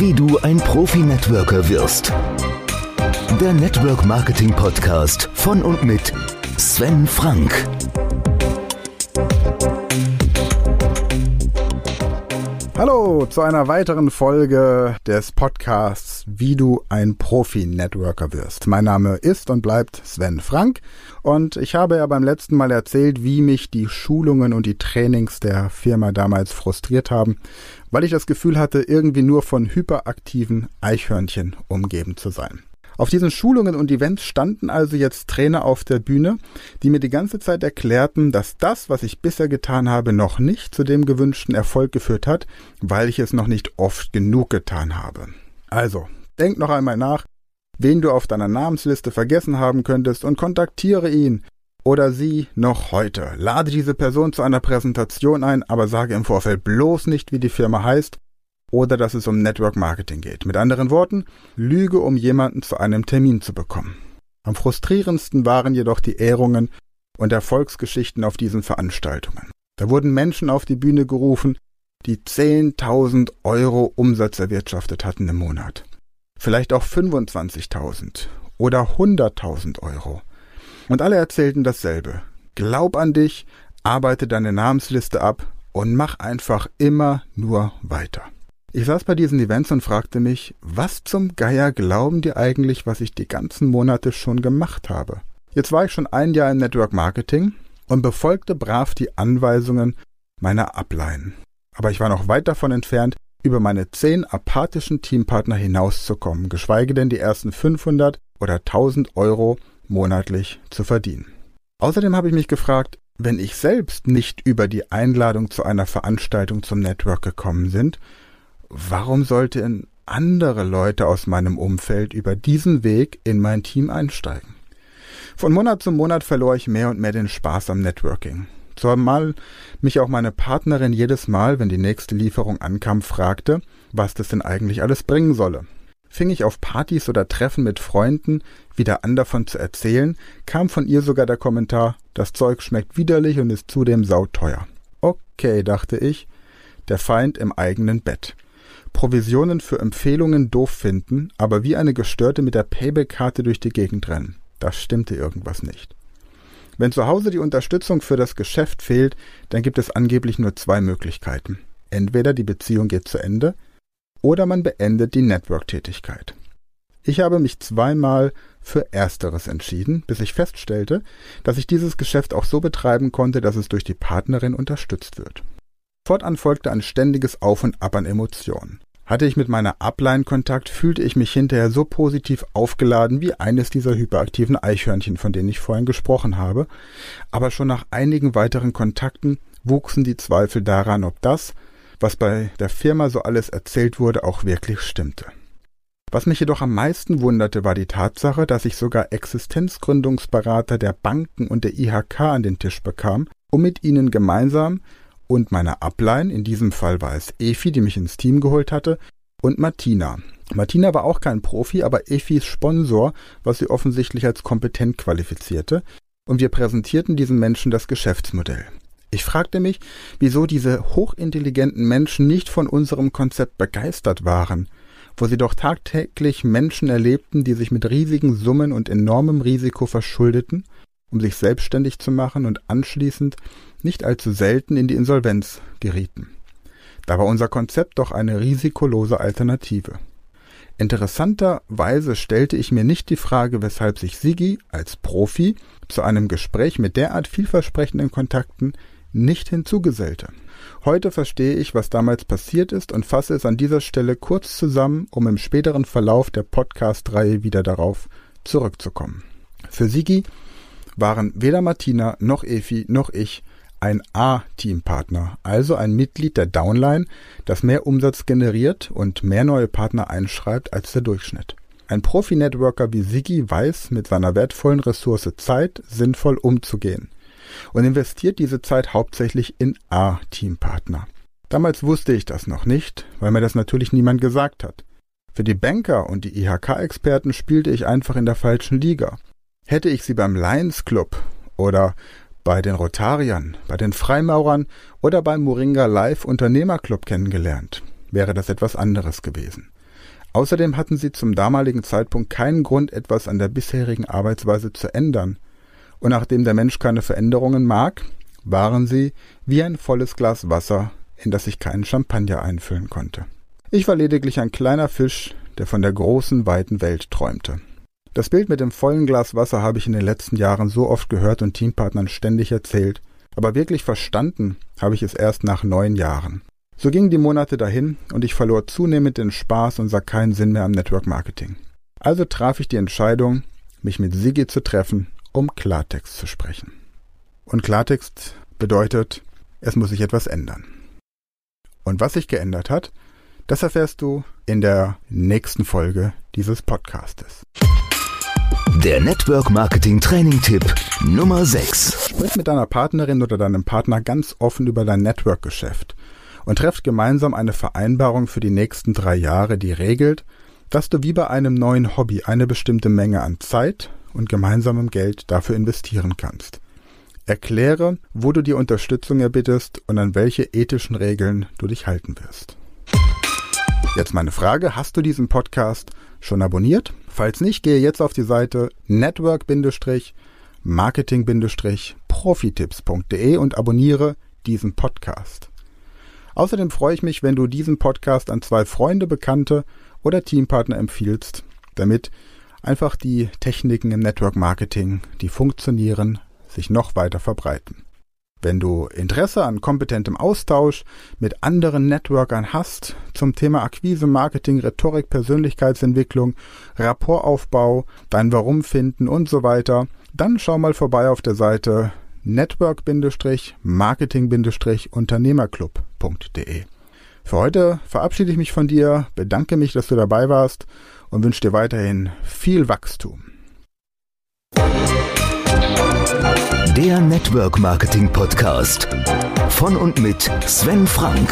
Wie du ein Profi-Networker wirst. Der Network Marketing Podcast von und mit Sven Frank. Hallo zu einer weiteren Folge des Podcasts Wie du ein Profi-Networker wirst. Mein Name ist und bleibt Sven Frank und ich habe ja beim letzten Mal erzählt, wie mich die Schulungen und die Trainings der Firma damals frustriert haben, weil ich das Gefühl hatte, irgendwie nur von hyperaktiven Eichhörnchen umgeben zu sein. Auf diesen Schulungen und Events standen also jetzt Trainer auf der Bühne, die mir die ganze Zeit erklärten, dass das, was ich bisher getan habe, noch nicht zu dem gewünschten Erfolg geführt hat, weil ich es noch nicht oft genug getan habe. Also, denk noch einmal nach, wen du auf deiner Namensliste vergessen haben könntest und kontaktiere ihn oder sie noch heute. Lade diese Person zu einer Präsentation ein, aber sage im Vorfeld bloß nicht, wie die Firma heißt oder dass es um Network Marketing geht. Mit anderen Worten, lüge, um jemanden zu einem Termin zu bekommen. Am frustrierendsten waren jedoch die Ehrungen und Erfolgsgeschichten auf diesen Veranstaltungen. Da wurden Menschen auf die Bühne gerufen, die 10.000 Euro Umsatz erwirtschaftet hatten im Monat. Vielleicht auch 25.000 oder 100.000 Euro. Und alle erzählten dasselbe. Glaub an dich, arbeite deine Namensliste ab und mach einfach immer nur weiter. Ich saß bei diesen Events und fragte mich, was zum Geier glauben die eigentlich, was ich die ganzen Monate schon gemacht habe? Jetzt war ich schon ein Jahr im Network Marketing und befolgte brav die Anweisungen meiner Ablein. Aber ich war noch weit davon entfernt, über meine zehn apathischen Teampartner hinauszukommen, geschweige denn die ersten 500 oder 1000 Euro monatlich zu verdienen. Außerdem habe ich mich gefragt, wenn ich selbst nicht über die Einladung zu einer Veranstaltung zum Network gekommen sind, warum sollten andere Leute aus meinem Umfeld über diesen Weg in mein Team einsteigen? Von Monat zu Monat verlor ich mehr und mehr den Spaß am Networking. Zumal mich auch meine Partnerin jedes Mal, wenn die nächste Lieferung ankam, fragte, was das denn eigentlich alles bringen solle. Fing ich auf Partys oder Treffen mit Freunden wieder an davon zu erzählen, kam von ihr sogar der Kommentar, das Zeug schmeckt widerlich und ist zudem sauteuer. Okay, dachte ich, der Feind im eigenen Bett. Provisionen für Empfehlungen doof finden, aber wie eine Gestörte mit der Payback-Karte durch die Gegend rennen. Da stimmte irgendwas nicht. Wenn zu Hause die Unterstützung für das Geschäft fehlt, dann gibt es angeblich nur zwei Möglichkeiten. Entweder die Beziehung geht zu Ende oder man beendet die Network-Tätigkeit. Ich habe mich zweimal für Ersteres entschieden, bis ich feststellte, dass ich dieses Geschäft auch so betreiben konnte, dass es durch die Partnerin unterstützt wird. Fortan folgte ein ständiges Auf und Ab an Emotionen. Hatte ich mit meiner Upline Kontakt, fühlte ich mich hinterher so positiv aufgeladen wie eines dieser hyperaktiven Eichhörnchen, von denen ich vorhin gesprochen habe, aber schon nach einigen weiteren Kontakten wuchsen die Zweifel daran, ob das, was bei der Firma so alles erzählt wurde, auch wirklich stimmte. Was mich jedoch am meisten wunderte, war die Tatsache, dass ich sogar Existenzgründungsberater der Banken und der IHK an den Tisch bekam, um mit ihnen gemeinsam und meiner Upline, in diesem Fall war es Efi, die mich ins Team geholt hatte, und Martina. Martina war auch kein Profi, aber Efis Sponsor, was sie offensichtlich als kompetent qualifizierte, und wir präsentierten diesen Menschen das Geschäftsmodell. Ich fragte mich, wieso diese hochintelligenten Menschen nicht von unserem Konzept begeistert waren, wo sie doch tagtäglich Menschen erlebten, die sich mit riesigen Summen und enormem Risiko verschuldeten, um sich selbstständig zu machen und anschließend nicht allzu selten in die Insolvenz gerieten. Da war unser Konzept doch eine risikolose Alternative. Interessanterweise stellte ich mir nicht die Frage, weshalb sich Sigi als Profi zu einem Gespräch mit derart vielversprechenden Kontakten nicht hinzugesellte. Heute verstehe ich, was damals passiert ist und fasse es an dieser Stelle kurz zusammen, um im späteren Verlauf der Podcast-Reihe wieder darauf zurückzukommen. Für Sigi waren weder Martina noch Efi noch ich ein A-Teampartner, also ein Mitglied der Downline, das mehr Umsatz generiert und mehr neue Partner einschreibt als der Durchschnitt. Ein Profi-Networker wie Siggi weiß, mit seiner wertvollen Ressource Zeit sinnvoll umzugehen und investiert diese Zeit hauptsächlich in A-Teampartner. Damals wusste ich das noch nicht, weil mir das natürlich niemand gesagt hat. Für die Banker und die IHK-Experten spielte ich einfach in der falschen Liga. Hätte ich sie beim Lions Club oder bei den Rotariern, bei den Freimaurern oder beim Moringa Live Unternehmerclub kennengelernt, wäre das etwas anderes gewesen. Außerdem hatten sie zum damaligen Zeitpunkt keinen Grund, etwas an der bisherigen Arbeitsweise zu ändern. Und nachdem der Mensch keine Veränderungen mag, waren sie wie ein volles Glas Wasser, in das ich keinen Champagner einfüllen konnte. Ich war lediglich ein kleiner Fisch, der von der großen, weiten Welt träumte. Das Bild mit dem vollen Glas Wasser habe ich in den letzten Jahren so oft gehört und Teampartnern ständig erzählt, aber wirklich verstanden habe ich es erst nach neun Jahren. So gingen die Monate dahin und ich verlor zunehmend den Spaß und sah keinen Sinn mehr am Network Marketing. Also traf ich die Entscheidung, mich mit Sigi zu treffen, um Klartext zu sprechen. Und Klartext bedeutet, es muss sich etwas ändern. Und was sich geändert hat, das erfährst du in der nächsten Folge dieses Podcastes. Der Network Marketing Training Tipp Nummer 6. Sprich mit deiner Partnerin oder deinem Partner ganz offen über dein Network-Geschäft und trefft gemeinsam eine Vereinbarung für die nächsten drei Jahre, die regelt, dass du wie bei einem neuen Hobby eine bestimmte Menge an Zeit und gemeinsamem Geld dafür investieren kannst. Erkläre, wo du die Unterstützung erbittest und an welche ethischen Regeln du dich halten wirst. Jetzt meine Frage, hast du diesen Podcast schon abonniert? Falls nicht, gehe jetzt auf die Seite network-marketing-profitipps.de und abonniere diesen Podcast. Außerdem freue ich mich, wenn du diesen Podcast an zwei Freunde, Bekannte oder Teampartner empfiehlst, damit einfach die Techniken im Network Marketing, die funktionieren, sich noch weiter verbreiten. Wenn du Interesse an kompetentem Austausch mit anderen Networkern hast zum Thema Akquise, Marketing, Rhetorik, Persönlichkeitsentwicklung, Rapportaufbau, dein Warum finden und so weiter, dann schau mal vorbei auf der Seite network-marketing-unternehmerclub.de. Für heute verabschiede ich mich von dir, bedanke mich, dass du dabei warst und wünsche dir weiterhin viel Wachstum. Der Network Marketing Podcast von und mit Sven Frank.